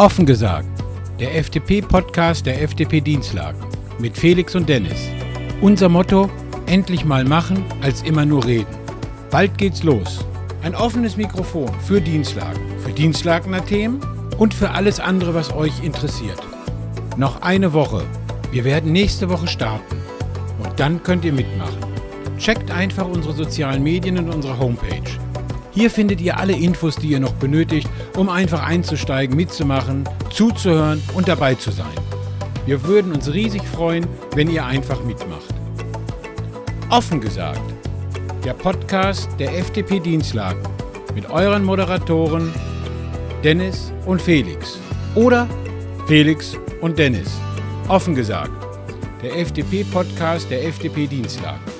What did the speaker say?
Offen gesagt, der FDP-Podcast der FDP Dienstlagen mit Felix und Dennis. Unser Motto: endlich mal machen, als immer nur reden. Bald geht's los. Ein offenes Mikrofon für Dienstlagen, für Dienstlagener Themen und für alles andere, was euch interessiert. Noch eine Woche. Wir werden nächste Woche starten. Und dann könnt ihr mitmachen. Checkt einfach unsere sozialen Medien und unsere Homepage. Hier findet ihr alle Infos, die ihr noch benötigt, um einfach einzusteigen, mitzumachen, zuzuhören und dabei zu sein. Wir würden uns riesig freuen, wenn ihr einfach mitmacht. Offen gesagt, der Podcast der FDP Dienstlagen mit euren Moderatoren Dennis und Felix oder Felix und Dennis. Offen gesagt, der FDP-Podcast der FDP Dienstlagen.